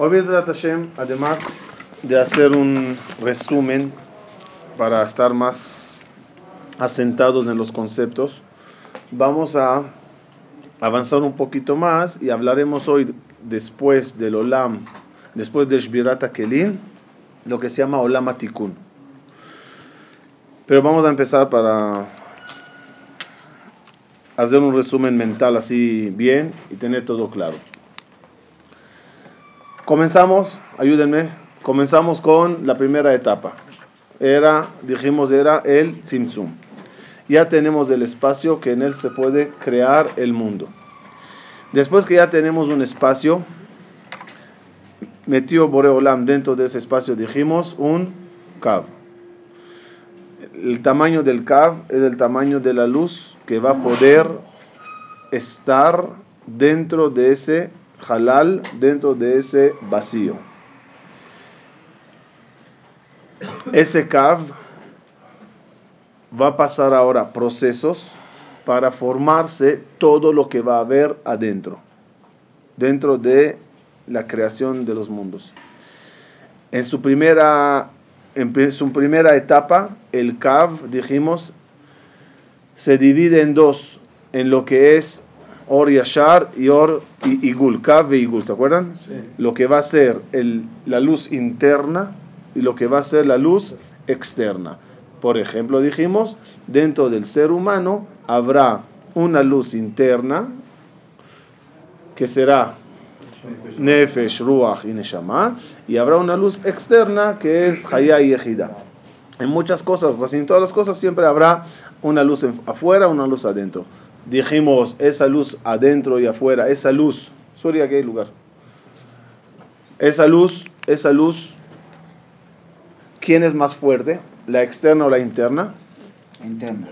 Hoy Hashem, además de hacer un resumen para estar más asentados en los conceptos, vamos a avanzar un poquito más y hablaremos hoy después del Olam, después de Shbirat Kelim, lo que se llama Olam Atikun. Pero vamos a empezar para hacer un resumen mental así bien y tener todo claro. Comenzamos, ayúdenme, comenzamos con la primera etapa. Era, dijimos, era el Tzimtzum. Ya tenemos el espacio que en él se puede crear el mundo. Después que ya tenemos un espacio, metió Boreolam dentro de ese espacio, dijimos, un Kav. El tamaño del Kav es el tamaño de la luz que va a poder estar dentro de ese halal dentro de ese vacío. Ese cav va a pasar ahora procesos para formarse todo lo que va a haber adentro, dentro de la creación de los mundos. En su primera, en su primera etapa, el cav, dijimos, se divide en dos, en lo que es Or Yashar y Or y Igul, Kav y Igul, ¿se acuerdan? Lo que va a ser el, la luz interna y lo que va a ser la luz externa. Por ejemplo, dijimos, dentro del ser humano habrá una luz interna que será Nefesh, Ruach y Neshama, y habrá una luz externa que es Hayah y Ejida. En muchas cosas, pues en todas las cosas siempre habrá una luz afuera, una luz adentro dijimos esa luz adentro y afuera, esa luz, ¿Suria qué lugar? Esa luz, esa luz, ¿quién es más fuerte? ¿La externa o la interna? Interna.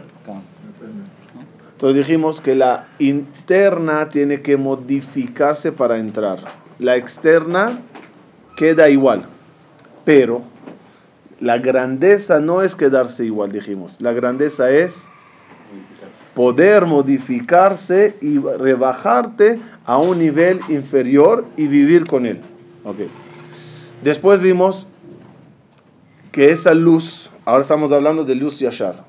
Entonces dijimos que la interna tiene que modificarse para entrar. La externa queda igual, pero la grandeza no es quedarse igual, dijimos. La grandeza es poder modificarse y rebajarte a un nivel inferior y vivir con él. Okay. Después vimos que esa luz, ahora estamos hablando de luz yashar,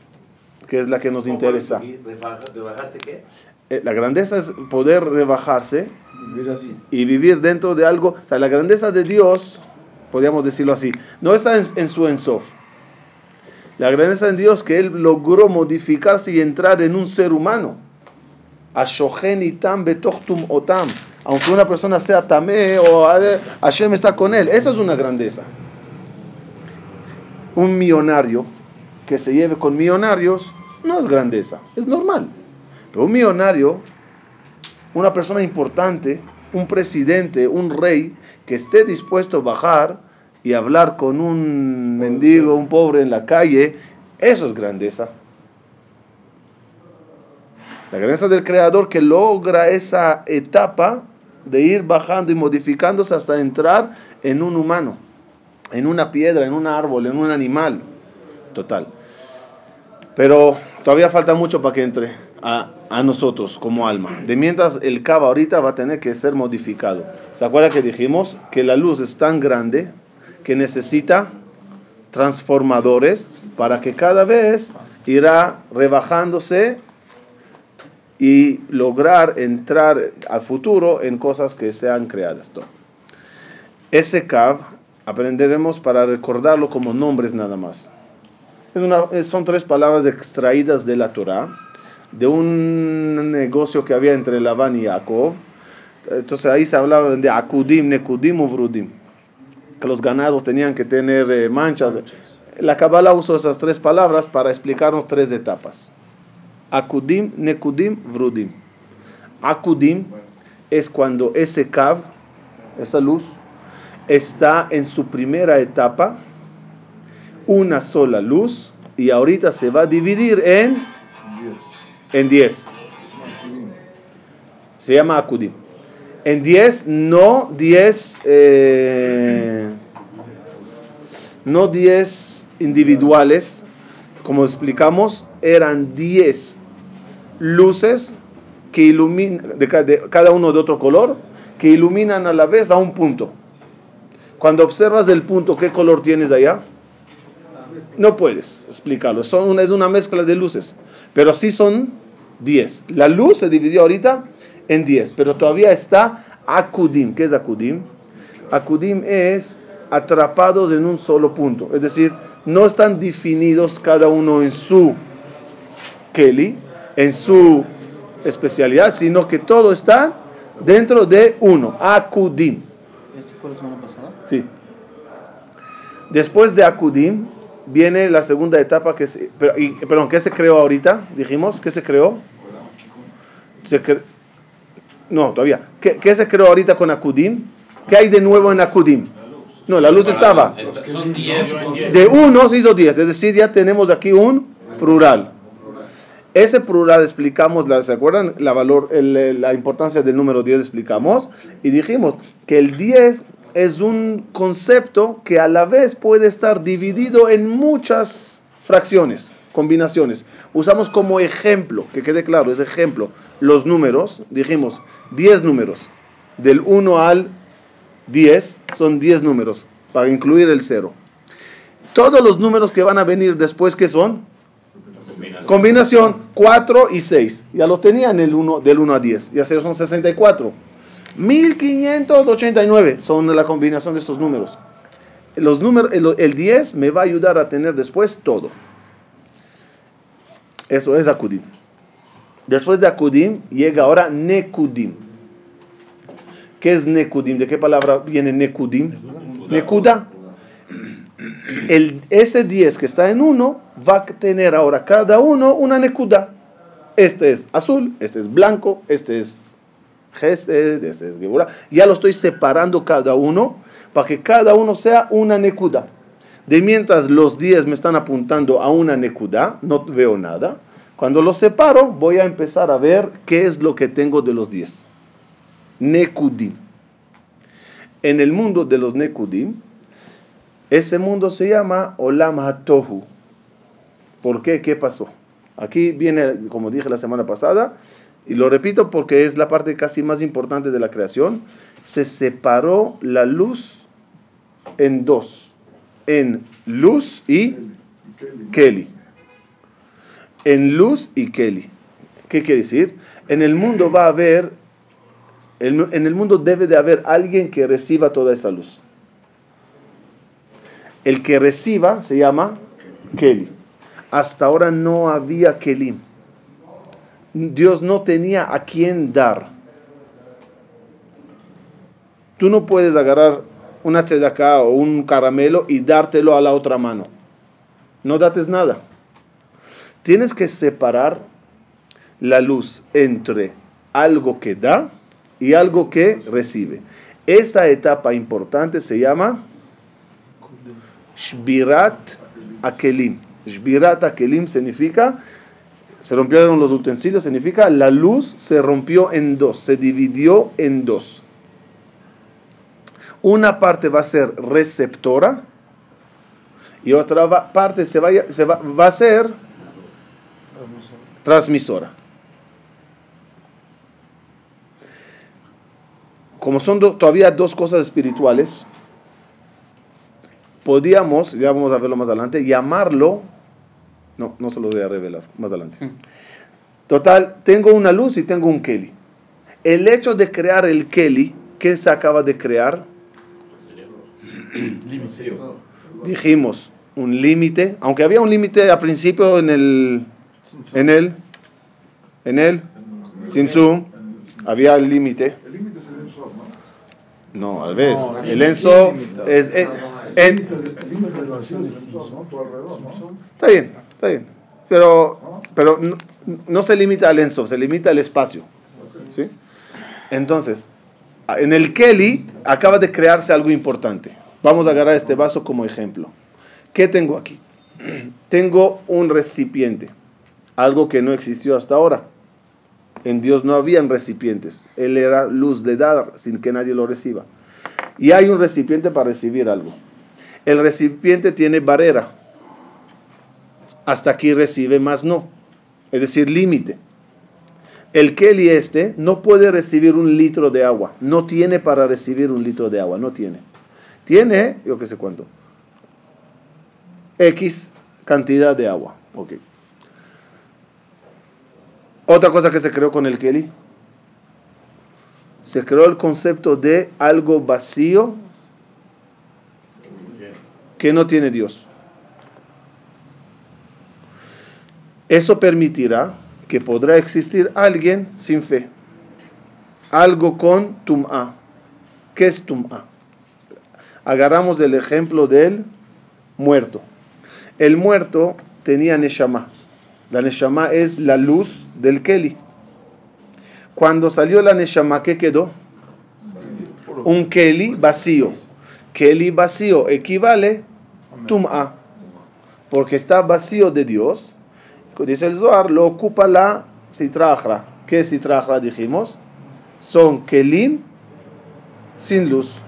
que es la que nos interesa. ¿Rebajarte qué? Eh, la grandeza es poder rebajarse y vivir dentro de algo. O sea, la grandeza de Dios, podríamos decirlo así, no está en, en su ensof la grandeza de Dios que Él logró modificarse y entrar en un ser humano. otam. Aunque una persona sea tamé o Hashem está con él. Esa es una grandeza. Un millonario que se lleve con millonarios no es grandeza, es normal. Pero un millonario, una persona importante, un presidente, un rey, que esté dispuesto a bajar y hablar con un mendigo, un pobre en la calle, eso es grandeza. La grandeza del creador que logra esa etapa de ir bajando y modificándose hasta entrar en un humano, en una piedra, en un árbol, en un animal. Total. Pero todavía falta mucho para que entre a, a nosotros como alma. De mientras el cava ahorita va a tener que ser modificado. ¿Se acuerda que dijimos que la luz es tan grande que necesita transformadores para que cada vez irá rebajándose y lograr entrar al futuro en cosas que sean creadas. Ese Kav aprenderemos para recordarlo como nombres nada más. son tres palabras extraídas de la Torah, de un negocio que había entre Labán y Jacob. Entonces ahí se hablaba de Akudim, Nekudim, Uvrudim que los ganados tenían que tener eh, manchas. La Kabbalah usó esas tres palabras para explicarnos tres etapas. Akudim, Nekudim, Vrudim. Akudim es cuando ese Kav, esa luz, está en su primera etapa, una sola luz, y ahorita se va a dividir en, en diez. Se llama Akudim. En 10, no 10, eh, no 10 individuales, como explicamos, eran 10 luces que iluminan, de, cada uno de otro color, que iluminan a la vez a un punto. Cuando observas el punto, ¿qué color tienes allá? No puedes explicarlo. Son una, es una mezcla de luces. Pero sí son 10. La luz se dividió ahorita en 10. Pero todavía está Akudim. ¿Qué es Akudim? Akudim es atrapados en un solo punto. Es decir, no están definidos cada uno en su Kelly, en su especialidad, sino que todo está dentro de uno. Akudim. ¿Esto fue la semana pasada? Sí. Después de Akudim viene la segunda etapa que se, perdón, ¿qué se creó ahorita? Dijimos, ¿qué se creó? Se cre- no, todavía. ¿Qué, qué se creó ahorita con Akudim? ¿Qué hay de nuevo en Akudim? No, la luz estaba. Son 10. De uno se hizo diez, es decir, ya tenemos aquí un plural. Ese plural explicamos, ¿se acuerdan? La, valor, la importancia del número 10 explicamos y dijimos que el 10 es un concepto que a la vez puede estar dividido en muchas fracciones, combinaciones. Usamos como ejemplo, que quede claro, es ejemplo, los números, dijimos 10 números, del 1 al 10 son 10 números, para incluir el 0. Todos los números que van a venir después, ¿qué son? Combinación 4 y 6. Ya lo tenían el 1, del 1 a 10. Ya se son 64. 1589 son la combinación de estos números. Los números el, el 10 me va a ayudar a tener después todo. Eso es Akudim. Después de Akudim llega ahora Nekudim. ¿Qué es Nekudim? ¿De qué palabra viene Nekudim? Nekuda. El, ese 10 que está en 1 va a tener ahora cada uno una Nekuda. Este es azul, este es blanco, este es Gesed, este es Geburah. Ya lo estoy separando cada uno para que cada uno sea una Nekuda. De mientras los 10 me están apuntando a una Nekuda, no veo nada. Cuando los separo, voy a empezar a ver qué es lo que tengo de los 10. Nekudim. En el mundo de los Nekudim, ese mundo se llama Olam HaTohu. ¿Por qué? ¿Qué pasó? Aquí viene, como dije la semana pasada, y lo repito porque es la parte casi más importante de la creación, se separó la luz en dos, en luz y Kelly. En luz y Kelly. ¿Qué quiere decir? En el mundo va a haber, en el mundo debe de haber alguien que reciba toda esa luz. El que reciba se llama Kelly. Hasta ahora no había Kelim. Dios no tenía a quién dar. Tú no puedes agarrar una tzedaká o un caramelo y dártelo a la otra mano. No dates nada. Tienes que separar la luz entre algo que da y algo que recibe. Esa etapa importante se llama Shbirat Akelim. Shbirat Akelim significa, se rompieron los utensilios, significa la luz se rompió en dos, se dividió en dos. Una parte va a ser receptora y otra parte se va, va a ser transmisora. Como son do- todavía dos cosas espirituales, podíamos, ya vamos a verlo más adelante, llamarlo, no, no se lo voy a revelar, más adelante. Total, tengo una luz y tengo un Kelly. El hecho de crear el Kelly, ¿qué se acaba de crear? Dijimos, un límite, aunque había un límite al principio en el, en el, en el Tzimtzum, había el límite. El límite es el Ensof, ¿no? No, al revés. No, el Enso es, es- El límite de- vacío es el Ensof, ¿no? Tu alrededor, ¿no? Está bien, está bien. Pero, pero no, no se limita al Enso, se limita al espacio. ¿sí? Entonces, en el Kelly acaba de crearse algo importante. Vamos a agarrar este vaso como ejemplo. ¿Qué tengo aquí? Tengo un recipiente, algo que no existió hasta ahora. En Dios no habían recipientes. Él era luz de dar sin que nadie lo reciba. Y hay un recipiente para recibir algo. El recipiente tiene barrera. Hasta aquí recibe, más no. Es decir, límite. El Kelly este no puede recibir un litro de agua. No tiene para recibir un litro de agua. No tiene. tiene, yo qué sé cuánto, X cantidad de agua. Ok. Otra cosa que se creó con el Kelly, se creó el concepto de algo vacío que no tiene Dios. Eso permitirá que podrá existir alguien sin fe. Algo con tum'a. ¿Qué es tum'a? Agarramos el ejemplo del muerto. El muerto tenía neshama. La neshama es la luz del Keli. Cuando salió la neshama, ¿qué quedó? Un Keli vacío. Keli vacío equivale tum'a. Porque está vacío de Dios. Dice el Zohar, lo ocupa la citrajra. ¿Qué citrajra dijimos? Son kelim sin luz.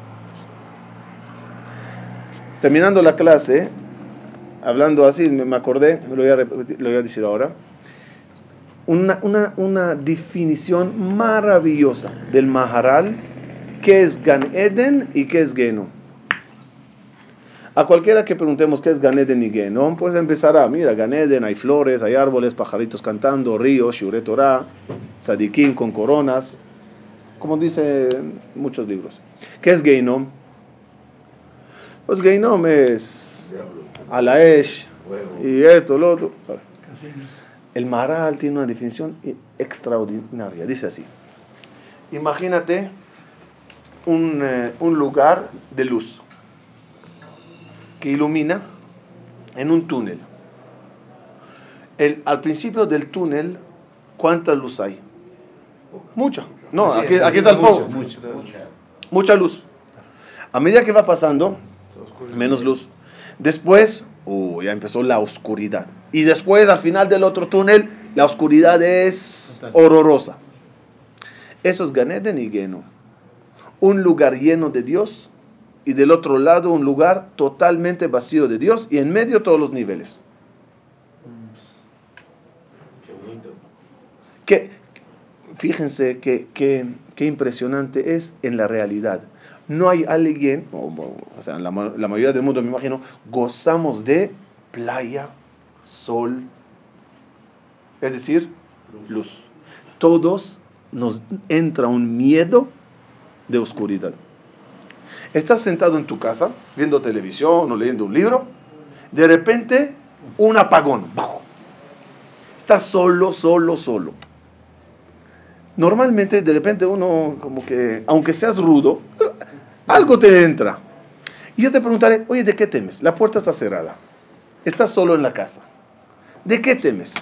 Terminando la clase, hablando así, me acordé, lo voy a, decir ahora, una, una, una, definición maravillosa del Maharal, que es Gan Eden y qué es Genom. A cualquiera que preguntemos qué es Gan Eden y Genom, pues empezará, mira, Gan Eden, hay flores, hay árboles, pajaritos cantando, ríos, Shure Torah, Sadikim con coronas, como dice muchos libros. ¿Qué es Genom? Pues Genom es Alaesh y esto, lo otro. El Maharal tiene una definición extraordinaria. Dice así: Imagínate un, eh, un lugar de luz que ilumina en un túnel. El, al principio del túnel, ¿cuánta luz hay? Mucha. No, aquí, aquí está el fuego. Mucha, Mucha luz. A medida que va pasando, menos luz. Después, ya empezó la oscuridad. Y después, al final del otro túnel, la oscuridad es horrorosa. Eso es Ganeden y Geno. Un lugar lleno de Dios y del otro lado un lugar totalmente vacío de Dios y en medio todos los niveles. Que, fíjense que, que, qué impresionante es en la realidad. No hay alguien, o, sea, la, ma- la mayoría del mundo me imagino, gozamos de playa, sol, es decir, luz. Todos nos entra un miedo de oscuridad. Estás sentado en tu casa viendo televisión o leyendo un libro, de repente un apagón. Estás solo, solo, solo. Normalmente de repente uno como que, aunque seas rudo, algo te entra. Y yo te preguntaré, oye, ¿de qué temes? La puerta está cerrada. Estás solo en la casa. ¿De qué temes?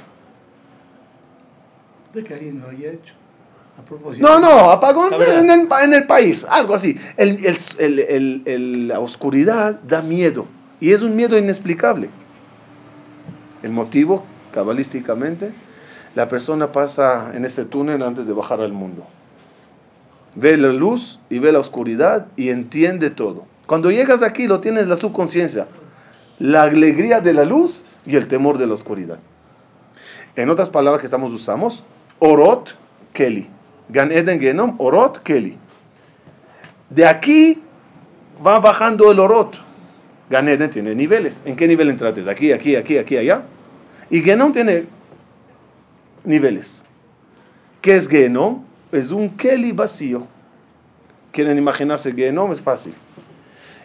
De que alguien lo haya hecho. A propósito. No, no, apagón en el, pa- en el país, algo así. El- el- el- el- el- la oscuridad da miedo y es un miedo inexplicable. El motivo, cabalísticamente, la persona pasa en ese túnel antes de bajar al mundo. Ve la luz y ve la oscuridad y entiende todo. Cuando llegas aquí lo tienes la subconsciencia, la alegría de la luz y el temor de la oscuridad. En otras palabras que estamos usamos, Orot Keli. Gan Eden Genom, Orot Keli. De aquí va bajando el Orot. Gan Eden tiene niveles. ¿En qué nivel entraste? Aquí, aquí, aquí, aquí, allá. Y Genom tiene niveles. ¿Qué es Genom? Es un Keli vacío. ¿Quieren imaginarse Genom? Es fácil.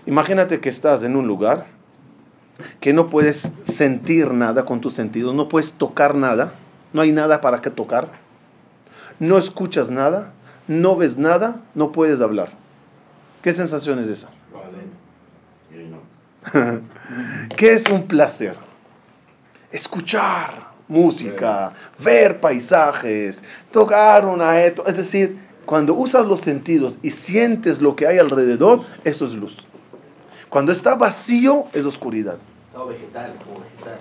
Imagínate que estás en un lugar que no puedes sentir nada con tus sentidos, no puedes tocar nada, no hay nada para que tocar, no escuchas nada, no ves nada, no puedes hablar. ¿Qué sensación es esa? No. ¿Qué es un placer? Escuchar música, ver paisajes, tocar una... eto- Es decir, cuando usas los sentidos y sientes lo que hay alrededor, eso es luz. Cuando está vacío, es oscuridad. Estado vegetal, como vegetal.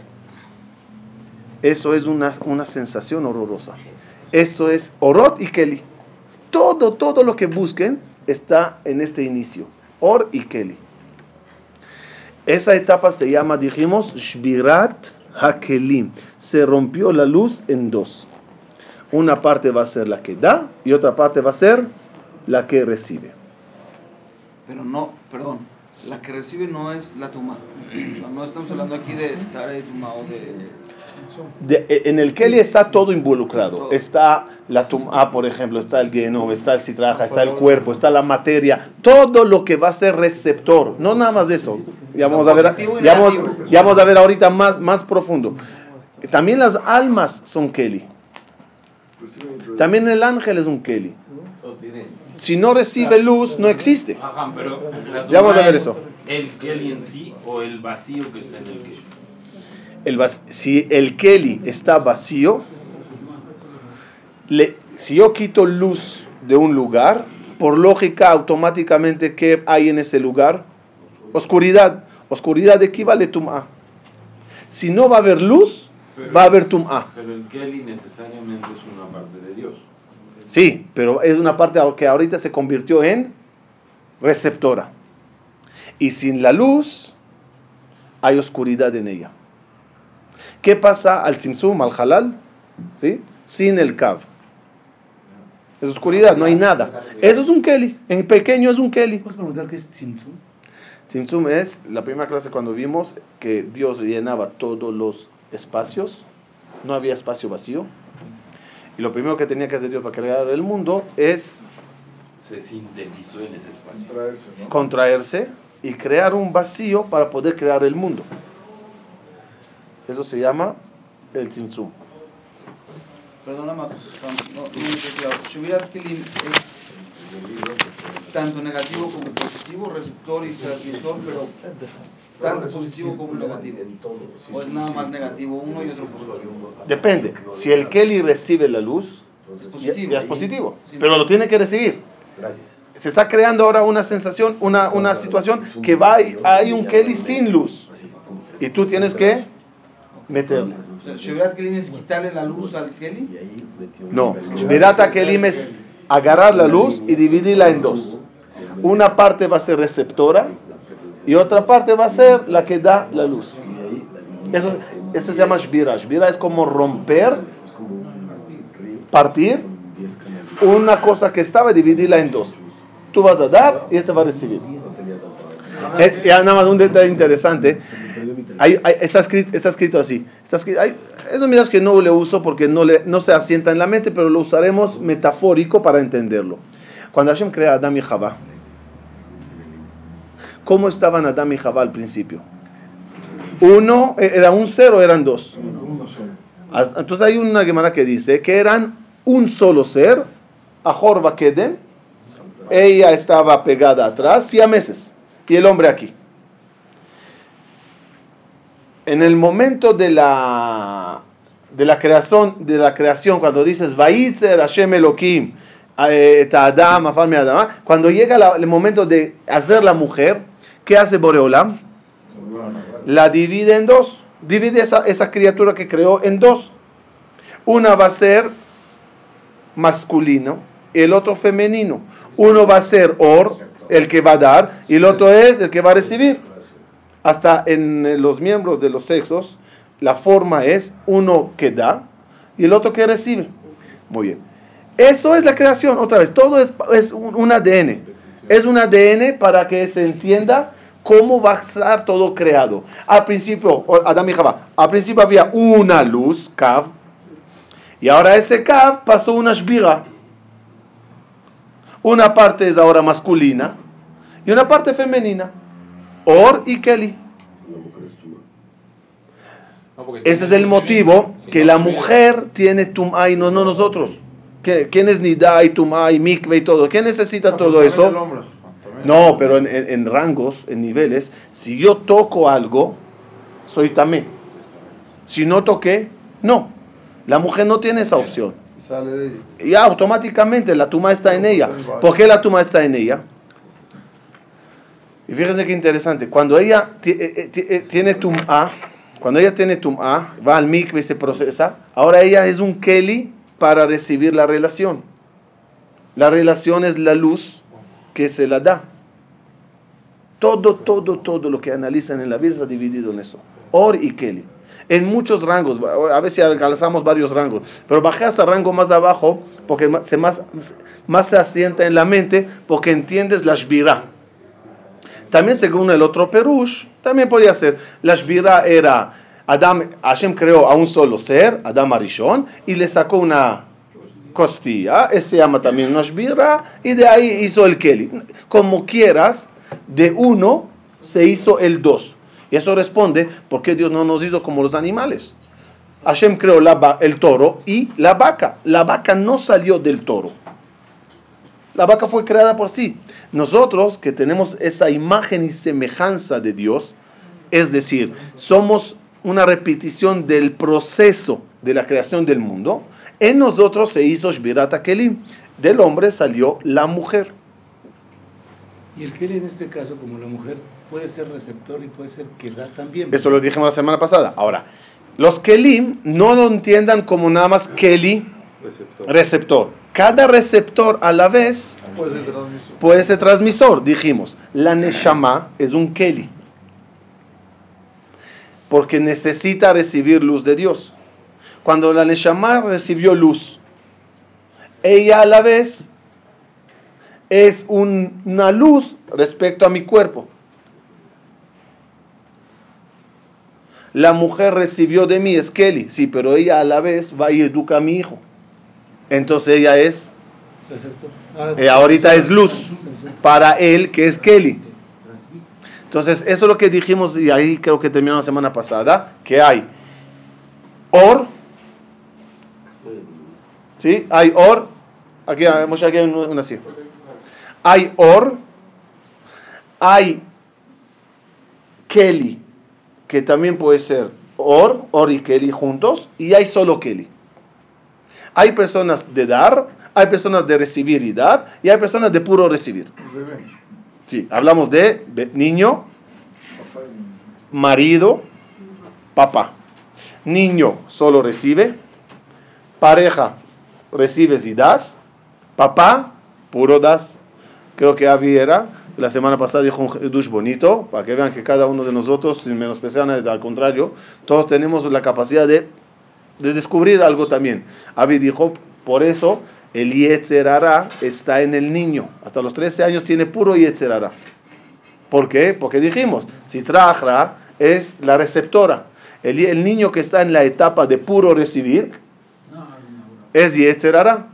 Eso es una, una sensación horrorosa. Eso es Orot y Keli. Todo, todo lo que busquen está en este inicio. Or y Keli. Esa etapa se llama, dijimos, Shbirat Hakelim. Se rompió la luz en dos. Una parte va a ser la que da y otra parte va a ser la que recibe. Pero no, perdón, la que recibe no es la tuma. No estamos hablando aquí de tara de tuma o de... De- e, en el Keli está todo involucrado. Está la tum'a, por ejemplo, está el genom, está el citraja, está el cuerpo, está la materia. Todo lo que va a ser receptor. No nada más de eso. Ya vamos a ver, ya vamos, negativo. ya vamos a ver ahorita más, más profundo. También las almas son Keli. También el ángel es un Keli. Si no recibe luz, no existe. Ya vamos a ver es eso. ¿El Kelly en sí o el vacío que está en el Kelly? El si el Keli está vacío, le- si yo quito luz de un lugar, por lógica, automáticamente, ¿qué hay en ese lugar? Oscuridad. Oscuridad equivale a tum'a. Si no va a haber luz, va a haber tum'a. Pero el Kelly necesariamente es una parte de Dios. Sí, pero es una parte que ahorita se convirtió en receptora. Y sin la luz, hay oscuridad en ella. ¿Qué pasa al tzimtzum, al halal? ¿Sí? Sin el kav. Es oscuridad, no hay nada. Eso es un keli. En pequeño es un keli. ¿Puedes preguntar qué es Tzimtzum? Tzimtzum es la primera clase cuando vimos que Dios llenaba todos los espacios. No había espacio vacío. Y lo primero que tenía que hacer Dios para crear el mundo es Se sintetizó en ese espacio. Traerse, ¿no? contraerse y crear un vacío para poder crear el mundo. Eso se llama el tzimtzum. Perdona más, no, no claro. Kelim es tanto negativo como positivo, receptor y transmisor, pero tanto positivo como negativo. O es nada más negativo uno y otro positivo. Depende. Si el Kelly recibe la luz, Es ya, positivo. ya es positivo. Pero lo tiene que recibir. Se está creando ahora una sensación, una, una situación que va, hay un Kelly sin luz. Y tú tienes que sea, Shevirat Kelim es quitarle la luz al Keli. No, Shmirata Kelim es agarrar la luz y dividirla en dos. Una parte va a ser receptora y otra parte va a ser la que da la luz. Eso, eso se llama Shvira. Shvira es como romper, partir una cosa que estaba y dividirla en dos. Tú vas a dar y este va a recibir. Eh, ya nada más un detalle interesante. Hay- hay- está, escrito, así. Está escrito, hay, eso miras que no le uso porque no, se asienta en la mente, pero lo usaremos metafórico para entenderlo. Cuando Hashem crea a Adam y Jabá, ¿cómo estaban Adam y Jabá al principio? Uno, eh, era un cero, eran dos. Entonces hay una Gemara que dice que eran un solo ser, Ahor Bakedem, ella estaba pegada atrás, y a meses, y el hombre aquí. En el momento de la, de la creación, de la creación, cuando dices Vaitzer Hashem Elohim, eh, Adam, Adam", cuando llega el momento de hacer la mujer, ¿qué hace Boreolam? La divide en dos. Divide esa, esa criatura que creó en dos. Una va a ser masculino, el otro femenino. Uno va a ser Or, el que va a dar, y el otro es el que va a recibir. Hasta en eh, los miembros de los sexos, la forma es uno que da y el otro que recibe. Muy bien. Eso es la creación, otra vez. Todo es, es un, ADN. Es un ADN para que se entienda cómo va a estar todo creado. Al principio, Adán y Jabá, al principio había una luz, Kav, y ahora ese Kav pasó una Shvira. Una parte es ahora masculina y una parte femenina. Or y Kelly. Ese es el motivo que la mujer tiene tum'a y no, no nosotros. ¿Qué- ¿Quién es Nida y tum'a y mikve y todo? ¿Quién necesita todo También el eso? también. No, pero en, en- en rangos, en niveles, si yo toco algo, soy tamé. Si no toqué, no. La mujer no tiene esa opción. Sale de ahí. Ya automáticamente la tuma está en ella. ¿Por qué la tuma está en ella? Y fíjense qué interesante. Cuando ella eh, eh, eh, tiene tum'a, cuando ella tiene tum'a, va al mikve y se procesa, ahora ella es un keli para recibir la relación. La relación es la luz que se la da. Todo, todo, todo lo que analizan en la vida está dividido en eso. Or y Keli. En muchos rangos, a veces alcanzamos varios rangos, pero bajé hasta rango más abajo porque se, más, más se asienta en la mente porque entiendes la Shvira. También según el otro Perush, también podía ser. La Shbira era, Adam, Hashem creó a un solo ser, Adam Arishon, y le sacó una costilla, ese se llama también una Shbira, y de ahí hizo el Keli. Como quieras, de uno se hizo el dos. Y eso responde, ¿por qué Dios no nos hizo como los animales? Hashem creó la el toro y la vaca. La vaca no salió del toro. La vaca fue creada por sí. Nosotros que tenemos esa imagen y semejanza de Dios, es decir, somos una repetición del proceso de la creación del mundo, en nosotros se hizo Shbirat Kelim. Del hombre salió la mujer. Y el Kelly en este caso, como la mujer, puede ser receptor y puede ser da también. Eso lo dijimos la semana pasada. Ahora, los Kelim no lo entiendan como nada más Keli, Receptor. receptor. Cada receptor a la vez Puede ser transmisor. puede ser transmisor, dijimos. La Neshama es un Keli. Porque necesita recibir luz de Dios. Cuando la Neshama recibió luz, ella a la vez es un- una luz respecto a mi cuerpo. La mujer recibió de mí, es Kelly, sí, pero ella a la vez va y educa a mi hijo. Entonces ella es eh, ahorita es luz para él que es Kelly. Entonces, eso es lo que dijimos y ahí creo que terminó la semana pasada, que hay or, ¿sí? Hay or, aquí, Moshe, aquí hay un- una así. Hay or, hay Kelly, que también puede ser or, or y Kelly juntos, y hay solo Kelly. Hay personas de dar, hay personas de recibir y dar, y hay personas de puro recibir. Sí, hablamos de niño, marido, papá. Niño solo recibe, pareja recibes y das, papá puro das. Creo que Avi era, la semana pasada dijo un dush bonito, para que vean que cada uno de nosotros, sin menospreciar al contrario, todos tenemos la capacidad de, de descubrir algo también. Avi dijo, por eso el Yetzerara está en el niño. Hasta los 13 años tiene puro Yetzerara. ¿Por qué? Porque dijimos, Citrajra es la receptora. El, el niño que está en la etapa de puro recibir es Yetzerara.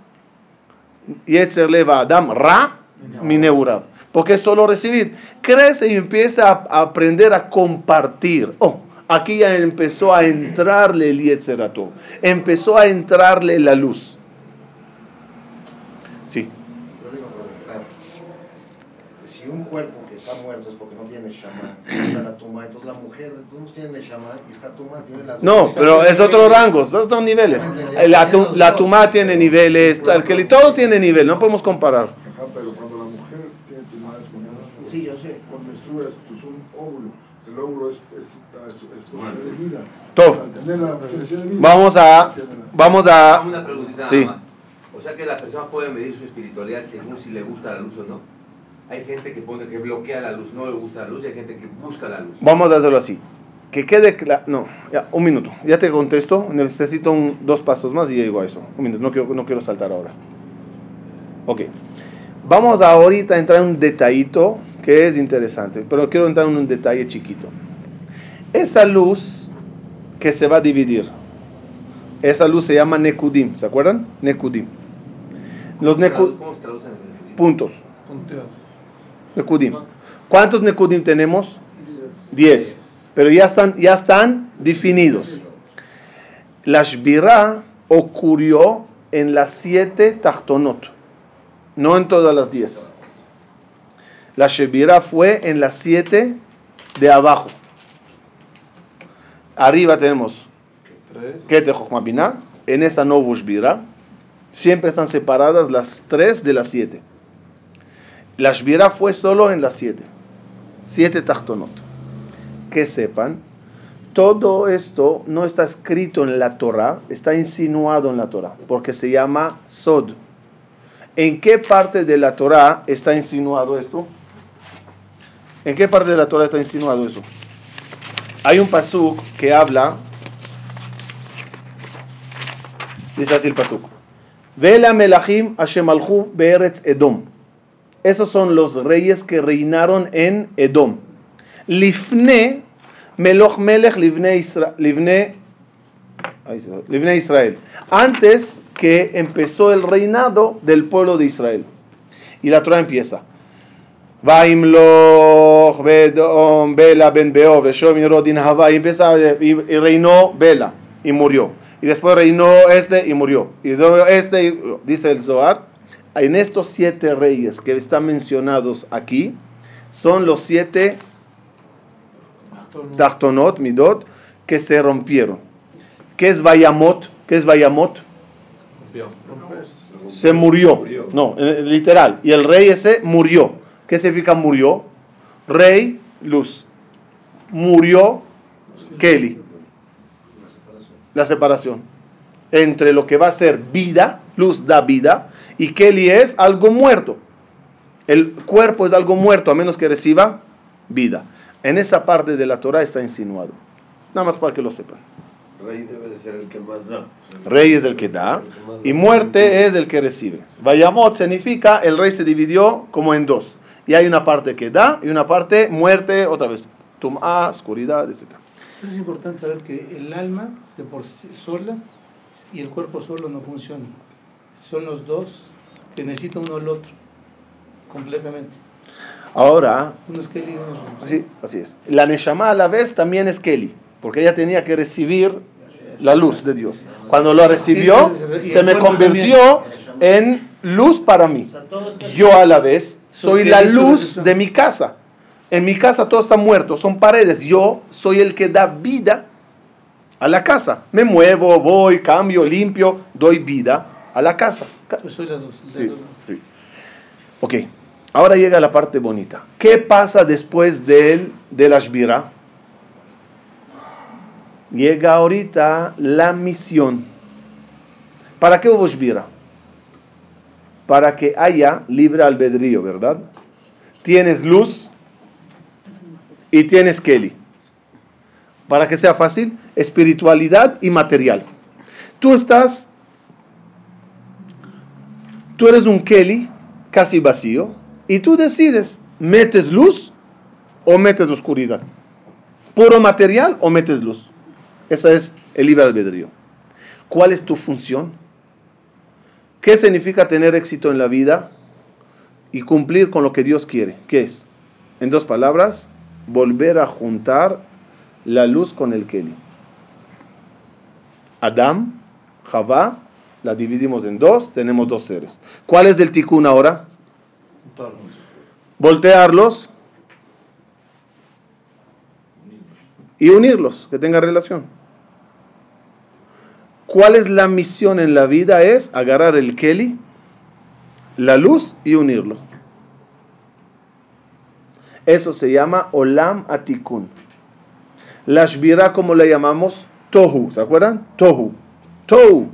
Yetzer leva Adam Ra Mineura. Porque es solo recibir. Crece y empieza a, a aprender a compartir. Oh, aquí ya empezó a entrarle el Yetzerato. Empezó a entrarle la luz. Sí. Si un cuerpo que está muerto es porque no tiene tuma, entonces la mujer de todos tiene shaman y esta tuma tiene las No, pero es otro rango, son son niveles. La, tu- la tumá tiene niveles, el que todo tiene nivel, no podemos comparar. Ajá, pero cuando la mujer tiene tumores con Sí, yo sé. cuando menstrua es pues, un óvulo. El óvulo es, Todo. Vamos a, vamos a, Una preguntita Sí. nada más. O sea que las personas pueden medir su espiritualidad según si le gusta la luz o no. Hay gente que pone que bloquea la luz, no le gusta la luz, y hay gente que busca la luz. vamos a hacerlo así. Que quede claro, no, ya, un minuto, ya te contesto, necesito un- dos pasos más y llego a eso. Un minuto, no quiero, no quiero saltar ahora. Ok, vamos a ahorita a entrar en un detallito que es interesante, pero quiero entrar en un detalle chiquito. Esa luz que se va a dividir, esa luz se llama Nekudim, ¿se acuerdan? Nekudim. Los ¿Cómo se Neku- tradu- ¿Cómo se traducen puntos. Nekudim. ¿Cuántos Nekudim tenemos? 10. Pero ya están, ya están definidos. La Shbira ocurrió en las 7 Tachtonot, no en todas las 10. La Shbira fue en las 7 de abajo. Arriba tenemos Tres. Kete Chochma Binah, en esa no. Siempre están separadas las 3 de las 7. La Shbira fue solo en las 7. 7 Tachtonot. Que sepan, todo esto no está escrito en la Torah, está insinuado en la Torah, porque se llama Sod. ¿En qué parte de la Torah está insinuado esto? ¿En qué parte de la Torah está insinuado eso? Hay un pasuk que habla, dice así el pasuk, Vela melachim Hashem alchu be'eretz Edom. Esos son los reyes que reinaron en Edom. Lifne, Meloch Melech Livne, Israel. Antes que empezó el reinado del pueblo de Israel. Y la Torah empieza. Vaimloch Bela ben Beov y y, y reinó Bela y murió y después reinó este y murió y este y- dice el Zohar en estos siete reyes que están mencionados aquí son los siete Tachtonot Midot que se rompieron ¿qué es Vayamot? ¿qué es Vayamot? se murió. No, eh, literal. Y el rey ese murió. ¿Qué significa murió? Rey, luz. Murió Kelly. La separación. Entre lo que va a ser vida, luz da vida, y Kelly es algo muerto. El cuerpo es algo muerto a menos que reciba vida. En esa parte de la Torah está insinuado. Nada más para que lo sepan. Rey debe de ser el que más da. Rey es el que da y muerte es el que recibe. Vayamot significa el rey se dividió como en dos. Y hay una parte que da y una parte muerte, otra vez. Tum'a, oscuridad, etc. Entonces es importante saber que el alma de por sí sola y el cuerpo solo no funcionan. Son los dos que necesitan uno al otro, completamente. Ahora, Uno es Kelly y uno es sí, así es. La Neshama a la vez también es Kelly, porque ella tenía que recibir la luz de Dios. Cuando lo recibió, se me convirtió en luz para mí. Yo a la vez soy la luz de mi casa. En mi casa todo está muerto, son paredes. Yo soy el que da vida a la casa. Me muevo, voy, cambio, limpio, doy vida a la casa. Ca- Yo soy las dos. las Sí, dos. sí. Ok, ahora llega la parte bonita. ¿Qué pasa después del, de la Shbira? Llega ahorita la misión. ¿Para qué hubo Shbira? Para que haya libre albedrío, ¿verdad? Tienes luz y tienes Kelly. Para que sea fácil, espiritualidad y material. Tú estás tú eres un Kelly casi vacío y tú decides, ¿metes luz o metes oscuridad? ¿Puro material o metes luz? Esa es el libre albedrío. ¿Cuál es tu función? ¿Qué significa tener éxito en la vida y cumplir con lo que Dios quiere? ¿Qué es? En dos palabras, volver a juntar la luz con el Kelly. Adam, Javá, la dividimos en dos, tenemos dos seres. ¿Cuál es el tikkun ahora? Voltearlos y unirlos, que tengan relación. ¿Cuál es la misión en la vida? Es agarrar el Kelly, la luz y unirlo. Eso se llama Olam Atikun. La Shbira, como la llamamos? Tohu. ¿Se acuerdan? Tohu. Tohu.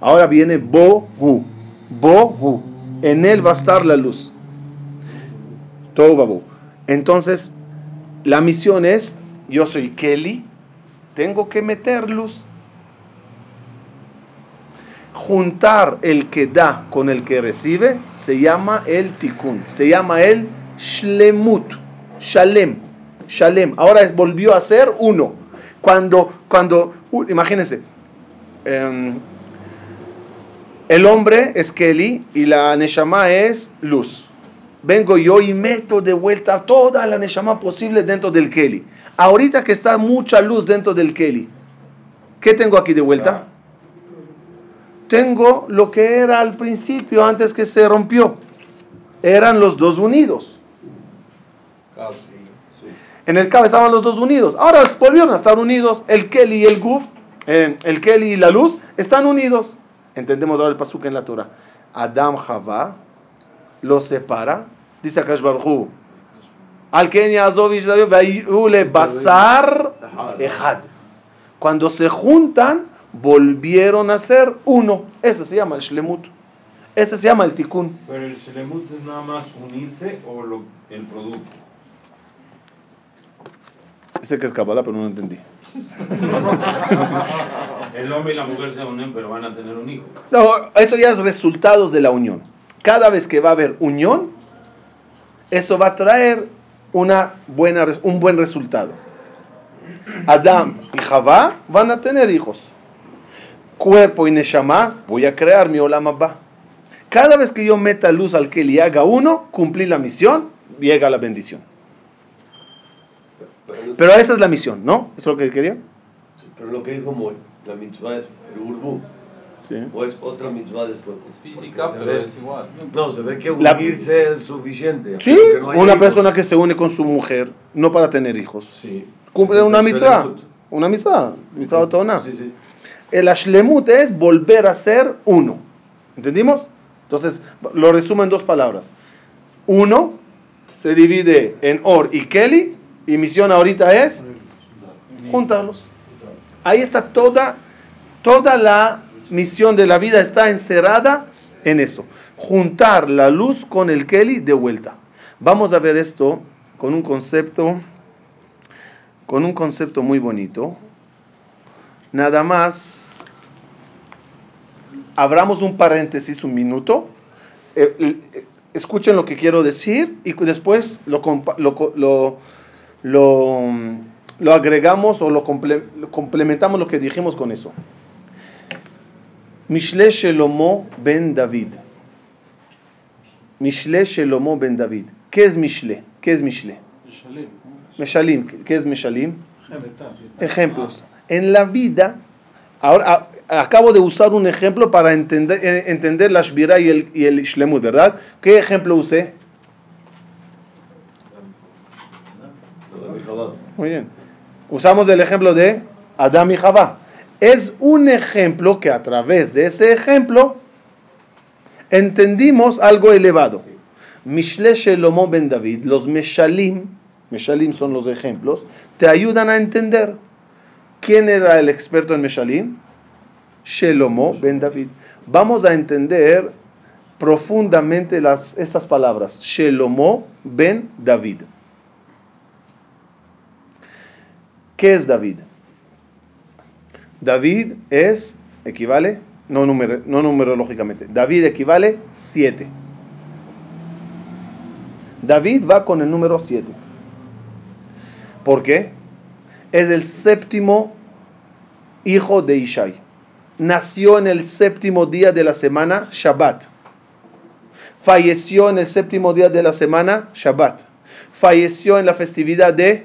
Ahora viene Bohu. Bohu. En él va a estar la luz. Tohu Babu. Entonces, la misión es, yo soy Kelly, tengo que meter luz. Juntar el que da con el que recibe se llama el tikkun, se llama el shlemut, shalem, shalem. Ahora volvió a ser uno. Cuando, cuando, imagínense, em, el hombre es Kelly y la Neshama es luz. Vengo yo y meto de vuelta toda la Neshama posible dentro del Kelly. Ahorita que está mucha luz dentro del Kelly, ¿qué tengo aquí de vuelta? Tengo lo que era al principio, antes que se rompió. Eran los dos unidos. En el cabo estaban los dos unidos. Ahora volvieron a estar unidos. El Kelly y el Guf, eh, el Kelly y la luz, están unidos. Entendemos ahora el pasuk en la Torah. Adam Javá los separa. Dice Akash Baruj Al Ken Yazov Ish David, Vayu le Basar Ejad. Cuando se juntan, volvieron a ser uno. Ese se llama el Shlemut. Ese se llama el Tikkun. Pero el Shelemut es nada más unirse o lo- el producto. Sé que es Kabbalah, pero no lo entendí. El hombre y la mujer se unen, pero van a tener un hijo. No, eso ya es resultados de la unión. Cada vez que va a haber unión, eso va a traer una buena, un buen resultado. Adam y Javá van a tener hijos. Cuerpo y Neshama, voy a crear mi Olam Abba. Cada vez que yo meta luz al que le haga uno, cumplí la misión, llega la bendición. Pero esa es la misión, ¿no? ¿Eso es lo que quería? Pero lo que dijo Moy, la mitzvah es el urbu, o es otra mitzvah después. Es física, pero ve- es igual. No, se ve que La- unirse es suficiente. Sí, no una hijos. persona que se une con su mujer, no para tener hijos. Sí. Cumple una mitzvah. Una mitzvah. Mitzvah otona. Sí, sí. El ashlemut es volver a ser uno. ¿Entendimos? Entonces, lo resumo en dos palabras. Uno se divide en Or y Kelly, y misión ahorita es juntarlos. Ahí está toda, toda la misión de la vida está encerrada en eso. Juntar la luz con el Kelly de vuelta. Vamos a ver esto con un concepto, con un concepto muy bonito. Nada más, abramos un paréntesis un minuto. Eh, eh, escuchen lo que quiero decir y después lo, lo, co- lo, lo, mm, lo agregamos o lo, comple- lo complementamos lo que dijimos con eso. Mishle Shelomo ben David. Mishle Shelomo ben David. ¿Qué es Mishle? ¿Qué es Mishle? Meshalim. ¿Qué es Meshalim? Ejemplos. En la vida, ahora acabo de usar un ejemplo para entender, eh, entender la Shbira y el, y el Shlemut, ¿verdad? ¿Qué ejemplo usé? Muy bien. Usamos el ejemplo de Adam y Javá. Es un ejemplo que a través de ese ejemplo entendimos algo elevado. Mishle Shelomo ben David, los Meshalim, Meshalim son los ejemplos, te ayudan a entender quién era el experto en Meshalim. Shelomo ben David. Vamos a entender profundamente las, estas palabras. Shelomo ben David. ¿Qué es David? David es, equivale, no, no numerológicamente, David equivale 7. David va con el número 7. ¿Por qué? Es el séptimo hijo de Ishai. Nació en el séptimo día de la semana, Shabbat. Falleció en el séptimo día de la semana, Shabbat. Falleció en la festividad de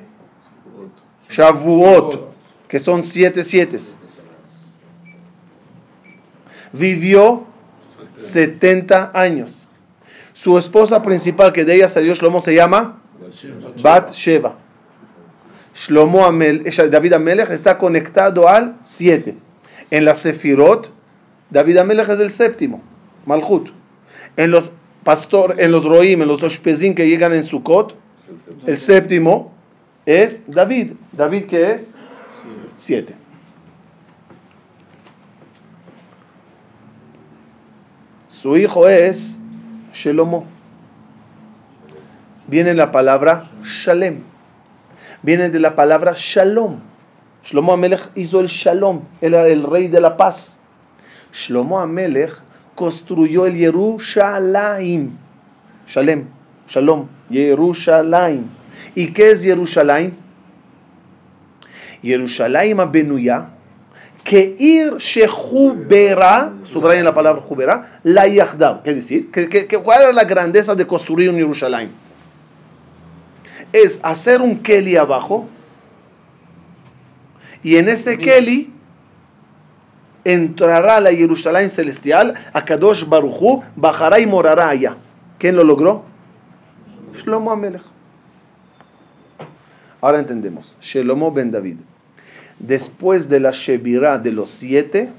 Shavuot, que son siete siete. Vivió 70 años. Su esposa principal, que de ella salió Shlomo, se llama Bat Sheva. Shlomo Amel, eh, David Amelech está conectado al 7. En la Sefirot, David Amelech es el séptimo, Malchut. En los pastor, en los Roim, en los Oshpezim que llegan en Sukkot, el séptimo es David. David que es 7. Su hijo es Shelomo. Viene la palabra Shalem. Viene de la palabra Shalom. Shlomo Amelech hizo el Shalom. Era el rey de la paz. Shlomo Amelech construyó el Yerushalayim. Shalem. Shalom. Yerushalayim. ¿Y qué es Yerushalayim? Yerushalayim Abenuya. Que ir shehubera, subrayen la palabra jubera, la yahdav. ¿Qué decir? Que- ¿Cuál era la grandeza de construir un Yerushalayim? Es hacer un keli abajo y en ese keli entrará la Jerusalén celestial, a Kadosh Baruchu, bajará y morará allá. ¿Quién lo logró? Shlomo Amelech. Ahora entendemos. Shlomo ben David. Después de la Shebirah de los siete,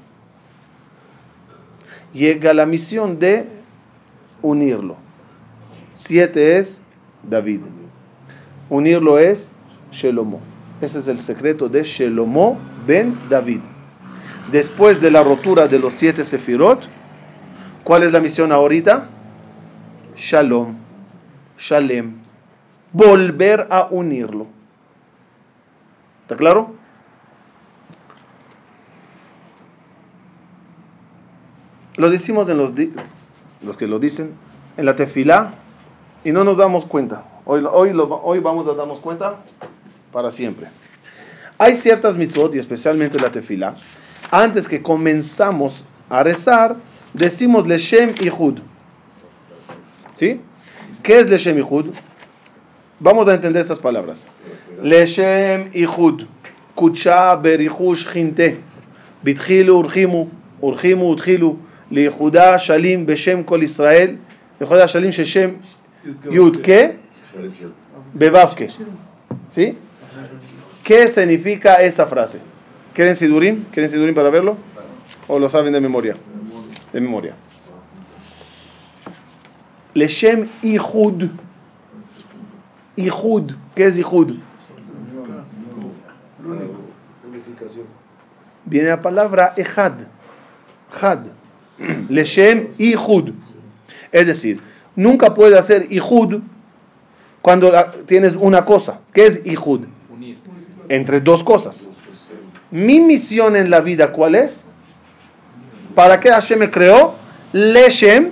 llega la misión de unirlo. Siete es David. Unirlo es Shelomo. Ese es el secreto de Shelomo ben David. Después de la rotura de los siete sefirot, ¿cuál es la misión ahorita? Shalom, Shalem. Volver a unirlo. ¿Está claro? Lo decimos en los, los que lo dicen, en la tefilá, y no nos damos cuenta. Hoy, hoy, hoy vamos a darnos cuenta para siempre. Hay ciertas mitzvot, y especialmente la tefila, antes que comenzamos a rezar, decimos Leshem Ihud. ¿Sí? ¿Qué es Leshem Ihud? Vamos a entender estas palabras. Leshem Ihud. Kucha berihush jinte. Bitchilu urjimu. Urjimu utchilu. Lihuda shalim beshem kol Israel. Lihuda shalim sheshem yudke. Bebavke. ¿Sí? ¿Qué significa esa frase? ¿Quieren sidurim? ¿Quieren sidurim para verlo? ¿O lo saben de memoria? De memoria. Leshem Ihud. Ihud. ¿Qué es Ihud? Viene la palabra Ehad. Had. Leshem Ihud. Es decir, nunca puede hacer Ihud cuando tienes una cosa. ¿Qué es Ihud? Entre dos cosas. Mi misión en la vida, ¿cuál es? ¿Para qué Hashem me creó? Leshem,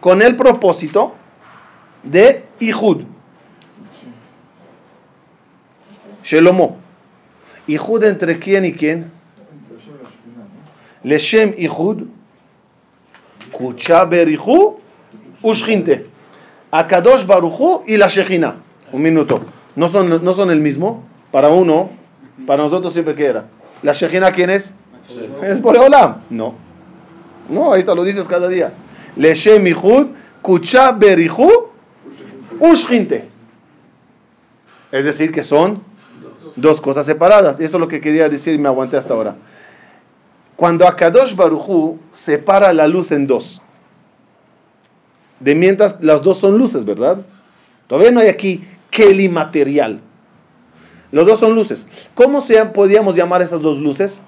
con el propósito de Ihud. Shelomo. Ihud entre quién y quién? Leshem Ihud. Kucha Berihu. Ushinte. Akadosh Baruchu y la Shechina. Un minuto. ¿No son, ¿No son el mismo? Para uno, para nosotros siempre que era. ¿La Shechina quién es? Es Boreolam. No. No, ahí te lo dices cada día. Leshem Ihud. Kucha Berihu. Ushinte. Es decir, que son dos cosas separadas. Y eso es lo que quería decir y me aguanté hasta ahora. Cuando Akadosh Baruchu separa la luz en dos, de mientras las dos son luces, ¿verdad? Todavía no hay aquí Keli material. Los dos son luces. ¿Cómo se, podíamos llamar esas dos luces?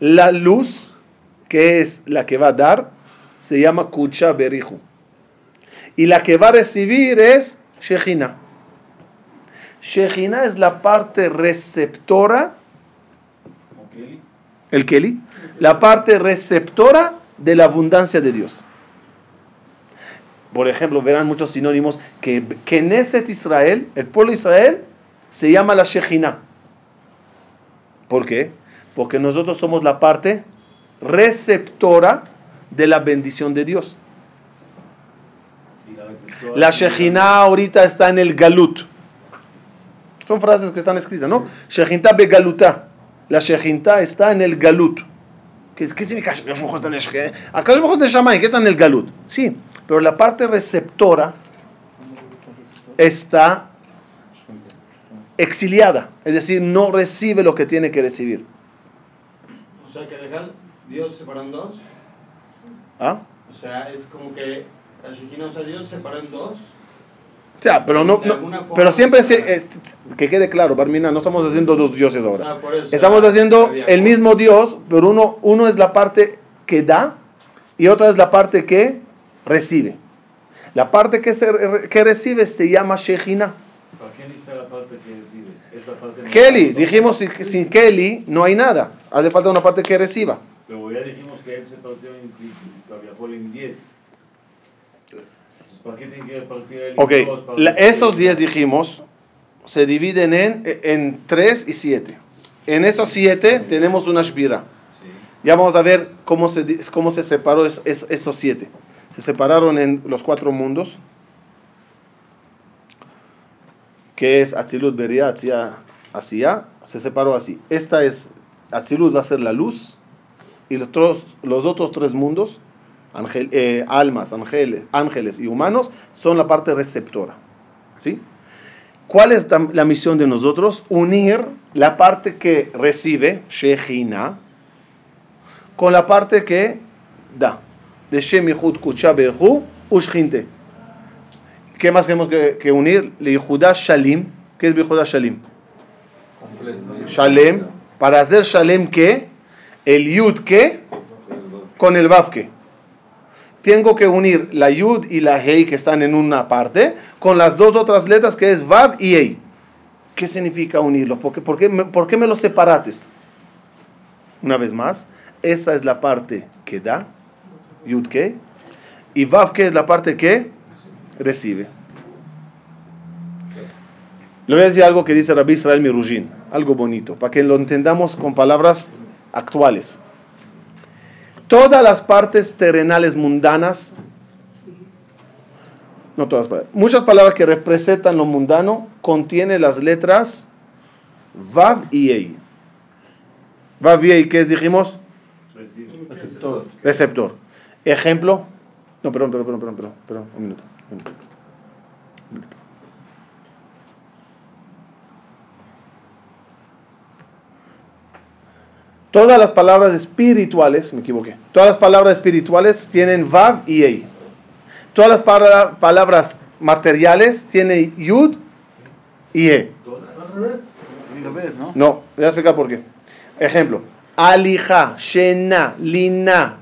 La luz, que es la que va a dar, se llama Kucha Berihu. Y la que va a recibir es Shechina. Shejina es la parte receptora, el Keli, la parte receptora de la abundancia de Dios. Por ejemplo, verán muchos sinónimos que Knesset Israel, el pueblo de Israel, se llama la Shejina. ¿Por qué? Porque nosotros somos la parte receptora de la bendición de Dios. La Shejina ahorita está en el Galut. Son frases que están escritas, ¿no? Shejinta begaluta. La Shejinta está en el galut. ¿Qué, qué significa Shamay, ¿qué está en el galut? Sí, pero la parte receptora está exiliada, es decir, no recibe lo que tiene que recibir. O sea, que dejar Dios separado en dos. ¿Ah? O sea, es como que la Shejina, o sea, Dios separó en dos. O sea, pero no, pero siempre es, que quede claro, Barmina, no estamos haciendo dos dioses ahora. estamos haciendo el mismo Dios, pero uno, uno es la parte que da y otra es la parte que recibe. La parte que, se, que recibe se llama Shejina. ¿Para qué está la parte que recibe? Esa parte Kelly, dijimos que sin Kelly no hay nada. Hace falta una parte que reciba. Pero ya dijimos que él se partió en, en 10. Ok, esos 10 dijimos se dividen en, en 3 y 7. En esos 7 tenemos una shbira. Ya vamos a ver cómo se, cómo se separó esos 7. Se separaron en los cuatro mundos, que es Atzilut, Beria, Atzia, Asia. Se separó así. Esta es, Atzilut va a ser la luz, y los otros, los otros tres mundos eh, almas, ángeles, ángeles y humanos, son la parte receptora. ¿sí? ¿Cuál es la misión de nosotros? Unir la parte que recibe, Shechina, con la parte que da. De Shemihud Kuchaberhu Ushinte. ¿Qué más tenemos que, unir? Judá Shalim. ¿Qué es Judá Shalim? Shalem. Para hacer Shalem, ¿qué? El Yud, ¿qué? Con el Vav, tengo que unir la Yud y la Hei que están en una parte con las dos otras letras que es Vav y Ei. ¿Qué significa unirlo? ¿Por qué, por me los separates? Una vez más, esa es la parte que da, Yud que, y Vav que es la parte que recibe. Le voy a decir algo que dice Rabbi Israel Mirujin, algo bonito, para que lo entendamos con palabras actuales. Todas las partes terrenales mundanas, no todas, muchas palabras que representan lo mundano, contienen las letras Vav y Ei. Vav y Ei, ¿qué es, dijimos? Receptor. Receptor. Ejemplo. No, perdón, perdón, perdón, perdón, perdón, perdón, un minuto. Un minuto. Un minuto. Todas las palabras espirituales, me equivoqué, todas las palabras espirituales tienen Vav y Ei. Todas las para- palabras materiales tienen Yud y E. No, voy a explicar por qué. Ejemplo, alija, shena, lina,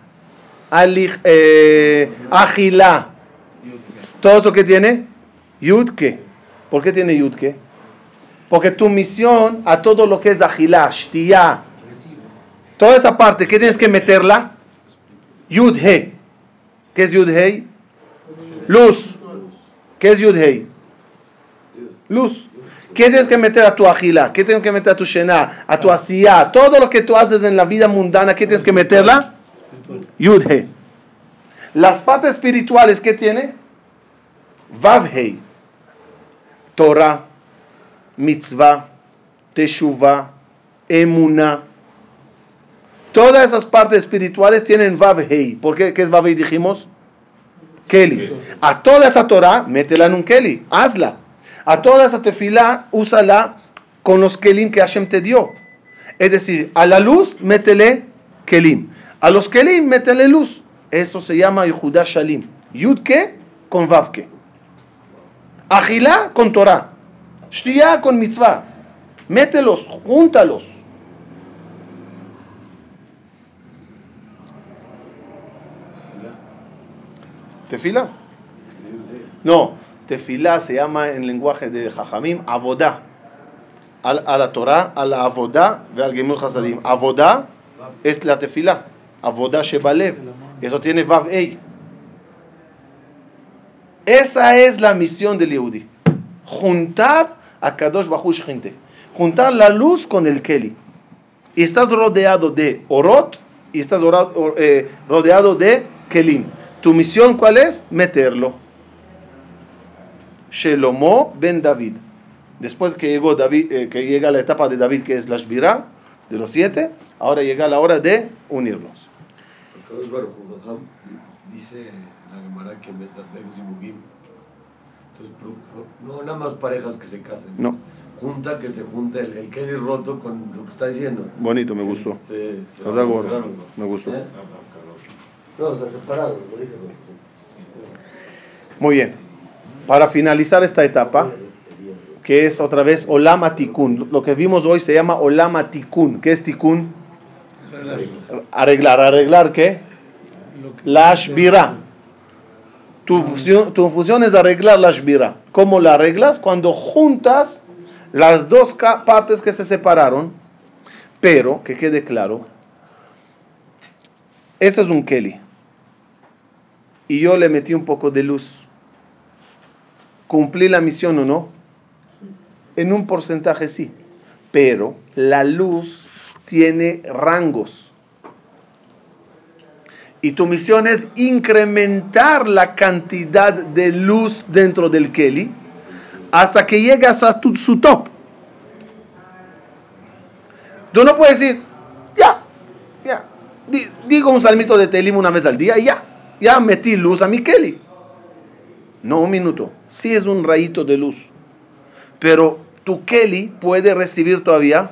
eh, agila. ¿Todo eso que tiene? Yudke. ¿Por qué tiene yudke? Porque tu misión a todo lo que es agila, shtiya, toda esa parte, ¿qué tienes que meterla? Yudhe. ¿Qué es yudhe? Luz. ¿Qué es yudhe? Luz. ¿Qué tienes que meter a tu agila? ¿Qué tienes que meter a tu shena? A tu asiyah. Todo lo que tú haces en la vida mundana, ¿qué tienes que meterla? Yudhe. Las partes espirituales, ¿qué tiene? Vavhei. Torah, mitzvah, teshuvah, emuna. Todas esas partes espirituales tienen Vavhei. ¿Por qué? ¿Qué es Vavhei? Dijimos. Keli. A toda esa Torah, métela en un Keli. Hazla. A toda esa tefilá, úsala con los Kelim que Hashem te dio. Es decir, a la luz, métele Kelim. A los Kelim, métele luz. Eso se llama Yehudah Shalim. Yudke con Vavke. Agilá con Torah. Shtiyá con mitzvah. Mételos, júntalos. ¿Tefila? No, tefilá se llama en lenguaje de Jajamim avodá. Al- A la Torah, a la avodá, ve al Gemur Hasadim. Avodá es la tefilá. Avodá Shebalev. Eso tiene Vav Ei. Esa es la misión del Yehudi. Juntar a Kadosh Baruch gente. Juntar la luz con el Keli. Estás rodeado de Orot y estás eh, rodeado de Kelim. ¿Tu misión cuál es? Meterlo. Shelomo ben David. Después que llegó David, eh, que llega la etapa de David que es la Shvirá, de los siete, ahora llega la hora de unirlos. Baruj Hu, Jajam, dice la Gemara que Metzapek Zibugim. Entonces, pro- pro- no nada más parejas que se casen. No. Junta que se junte el, el Kelly roto con lo que está diciendo. Bonito, me gustó. Se, se Estás de acuerdo. claro. Me gustó. ¿Eh? No, o sea, separado, lo dije. Muy bien. Para finalizar esta etapa, que es otra vez Olama Tikkun. Lo que vimos hoy se llama Olama Tikkun. ¿Qué es Tikkun? Arreglar. ¿Arreglar qué? La Shbira. Tu función, tu función es arreglar la Shbira. ¿Cómo la arreglas? Cuando juntas las dos partes que se separaron, pero, que quede claro, ese es un Keli. Y yo le metí un poco de luz. ¿Cumplí la misión o no? En un porcentaje sí. Pero la luz tiene rangos. Y tu misión es incrementar la cantidad de luz dentro del Keli hasta que llegas a tu- su top. Tú no puedes decir, ya, ya, di- digo un salmito de Telim una vez al día y ya, ya metí luz a mi Keli. No, un minuto. Sí es un rayito de luz. Pero tu Keli puede recibir todavía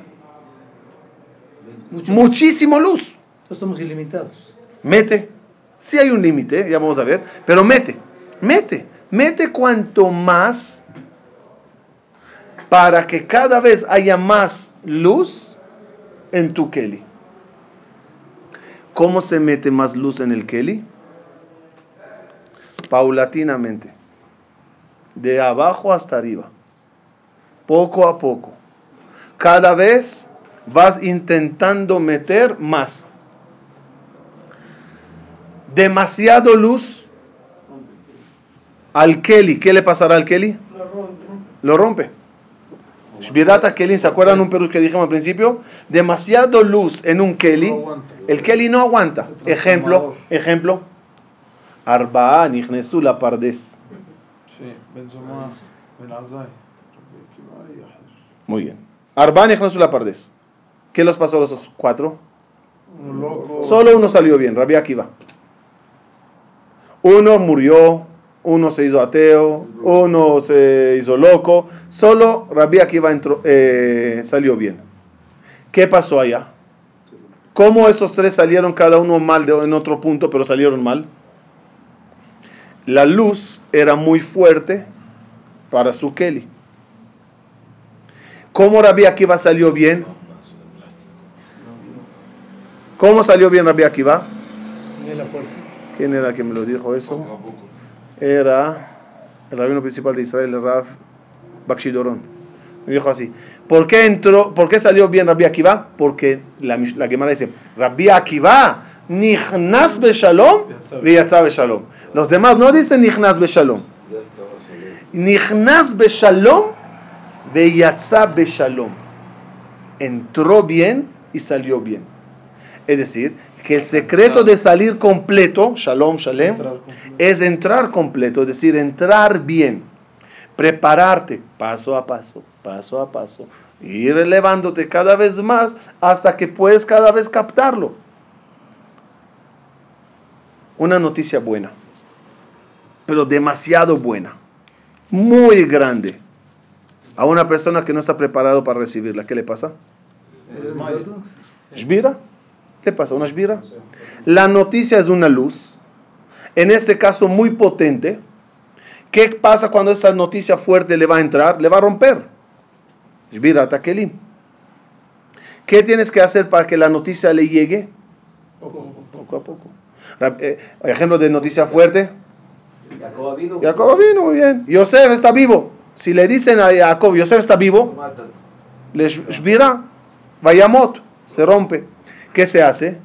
Mucho. muchísimo luz. Entonces somos ilimitados. Mete. Sí hay un límite, ya vamos a ver. Pero mete, mete, mete cuanto más para que cada vez haya más luz en tu Keli. ¿Cómo se mete más luz en el Keli? Paulatinamente. De abajo hasta arriba. Poco a poco. Cada vez vas intentando meter más demasiado luz Al Keli, ¿qué le pasará al Keli? Lo rompe. Shbirata Keli, ¿se acuerdan un perú que dijimos al principio? Demasiado luz en un Keli, el Keli no aguanta. Ejemplo, ejemplo. Arba'a nichnesu la pardes. Muy bien. Arba'a nichnesu la pardes. ¿Qué los pasó a los cuatro? Un loco. Solo uno salió bien, Rabbi Akiva. Uno murió, uno se hizo ateo, uno se hizo loco. Solo Rabbi Akiva entró, eh, salió bien. ¿Qué pasó allá? ¿Cómo esos tres salieron cada uno mal de- en otro punto, pero salieron mal? La luz era muy fuerte para su Kelly. ¿Cómo Rabbi Akiva salió bien? ¿Cómo salió bien Rabbi Akiva? La fuerza. ¿Quién era quien me lo dijo eso? Era el rabino principal de Israel, el Rav Bakshidorón. Me dijo así. ¿Por qué entró, por qué salió bien Rabbi Akiva? Porque la, la Gemara dice, Rabbi Akiva, nichnas beshalom, viyatza beshalom. Los demás no dicen nichnas beshalom. Ya estaba saliendo. Nichnas beshalom, viyatza beshalom. Entró bien y salió bien. Es decir, que el secreto de salir completo, shalom, shalem, es entrar completo, es decir, entrar bien, prepararte paso a paso, paso a paso, ir elevándote cada vez más hasta que puedes cada vez captarlo. Una noticia buena, pero demasiado buena, muy grande. A una persona que no está preparado para recibirla, ¿qué le pasa? ¿Shbira? ¿Qué pasa? ¿Una shbira? La noticia es una luz, en este caso muy potente. ¿Qué pasa cuando esa noticia fuerte le va a entrar? Le va a romper. Shbira takelim. ¿Qué tienes que hacer para que la noticia le llegue? Poco a poco. Eh, ejemplo de noticia fuerte. Jacob vino. Jacob vino muy bien. Yosef está vivo. Si le dicen a Jacob, Yosef está vivo, le sh- shbira, vayamot, se rompe. ¿Qué se hace?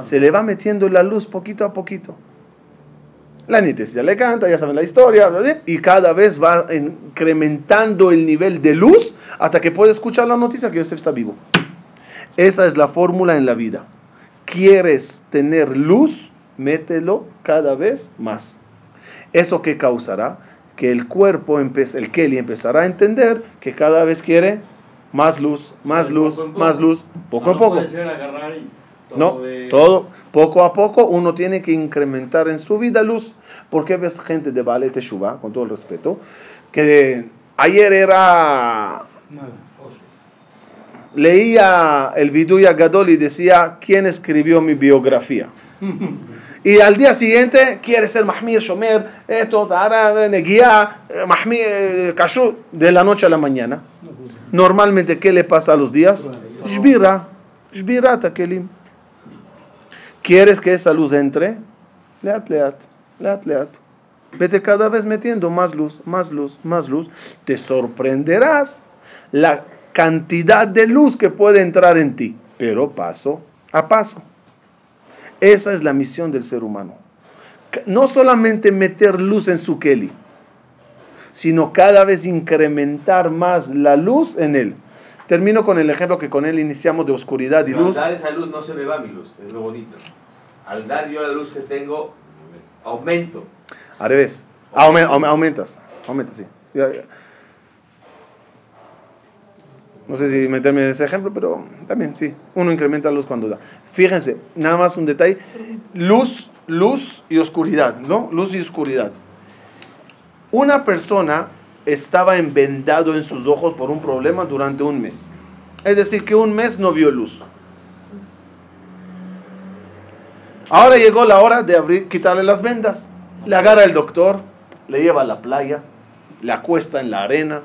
Se le va metiendo la luz poquito a poquito. La nitesía le canta, ya saben la historia, y cada vez va incrementando el nivel de luz hasta que puede escuchar la noticia que Yosef está vivo. Esa es la fórmula en la vida. ¿Quieres tener luz? Mételo cada vez más. ¿Eso qué causará? Que el cuerpo, el Kelly, empezará a entender que cada vez quiere más luz, más luz, poco más luz, poco a poco. No, todo, poco a poco uno tiene que incrementar en su vida luz. Porque ves gente de Ballet Teshuva, con todo el respeto, que ayer era leía el Viduya Gadol y decía quién escribió mi biografía. Y al día siguiente quiere ser Mahmir, Shomer, esto, Tara, Neguía, eh, Mahmir, eh, Kashrut, de la noche a la mañana. Normalmente, ¿qué le pasa a los días? Shbira, Shbira Takelim. ¿Quieres que esa luz entre? Leat, leat, leat, leat. Vete cada vez metiendo más luz, más luz, más luz. Te sorprenderás la cantidad de luz que puede entrar en ti, pero paso a paso. Esa es la misión del ser humano. No solamente meter luz en su Kelly, sino cada vez incrementar más la luz en él. Termino con el ejemplo que con él iniciamos de oscuridad y Pero luz. Al dar esa luz no se me va mi luz, es lo bonito. Al dar yo la luz que tengo, aumento. Al revés. Aume- aume- aumentas. Aumentas, sí. No sé si meterme en ese ejemplo, pero también sí. Uno incrementa luz cuando da. Fíjense, nada más un detalle. Luz, luz y oscuridad, ¿no? Luz y oscuridad. Una persona estaba envendado en sus ojos por un problema durante un mes. Es decir, que un mes no vio luz. Ahora llegó la hora de abrir, quitarle las vendas. Le agarra el doctor, le lleva a la playa, le acuesta en la arena,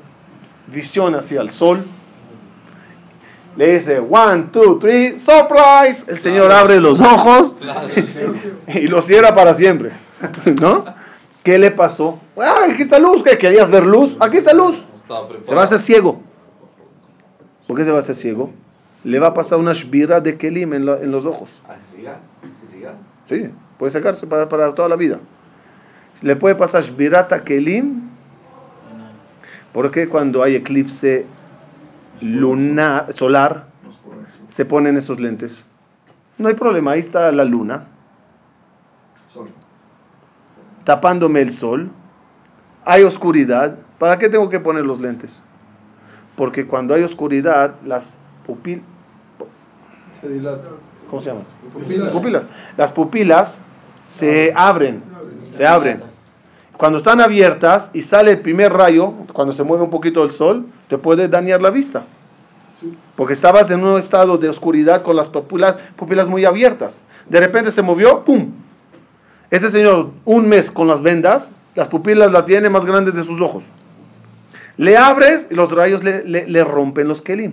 visión hacia el sol. Le dice, one, two, three, surprise. El señor abre los ojos y los cierra para siempre. ¿No? ¿Qué le pasó? Ah, aquí está luz. ¿Qué? ¿Querías ver luz? Aquí está luz. Se va a hacer ciego. ¿Por qué se va a hacer ciego? Le va a pasar una shbira de kelim en, la- en los ojos. Ah. Sí, puede sacarse para, para toda la vida. le puede pasar Shbirata Kelim, porque cuando hay eclipse lunar, solar, se ponen esos lentes. No hay problema, ahí está la luna. Tapándome el sol, hay oscuridad, ¿para qué tengo que poner los lentes? Porque cuando hay oscuridad, las pupilas. ¿cómo se llama? Pupilas. Pupilas. Las pupilas se abren, se abren. Cuando están abiertas y sale el primer rayo, cuando se mueve un poquito el sol, te puede dañar la vista. Porque estabas en un estado de oscuridad con las pupilas, pupilas muy abiertas. De repente se movió, ¡pum! Este señor, un mes con las vendas, las pupilas la tiene más grandes de sus ojos. Le abres y los rayos le, le- le rompen los kelim.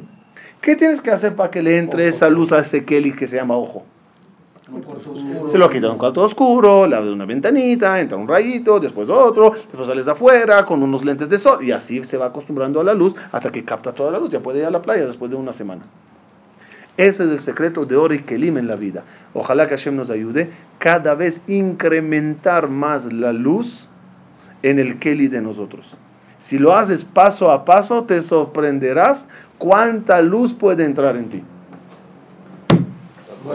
¿Qué tienes que hacer para que le entre esa luz a ese keli que se llama ojo? Se lo quita en un cuarto oscuro, le abre una ventanita, entra un rayito, después otro, después sales afuera con unos lentes de sol y así se va acostumbrando a la luz hasta que capta toda la luz. Ya puede ir a la playa después de una semana. Ese es el secreto de Ori Kelim en la vida. Ojalá que Hashem nos ayude cada vez incrementar más la luz en el Keli de nosotros. Si lo haces paso a paso, te sorprenderás cuánta luz puede entrar en ti.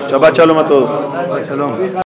Shabbat Shalom a todos.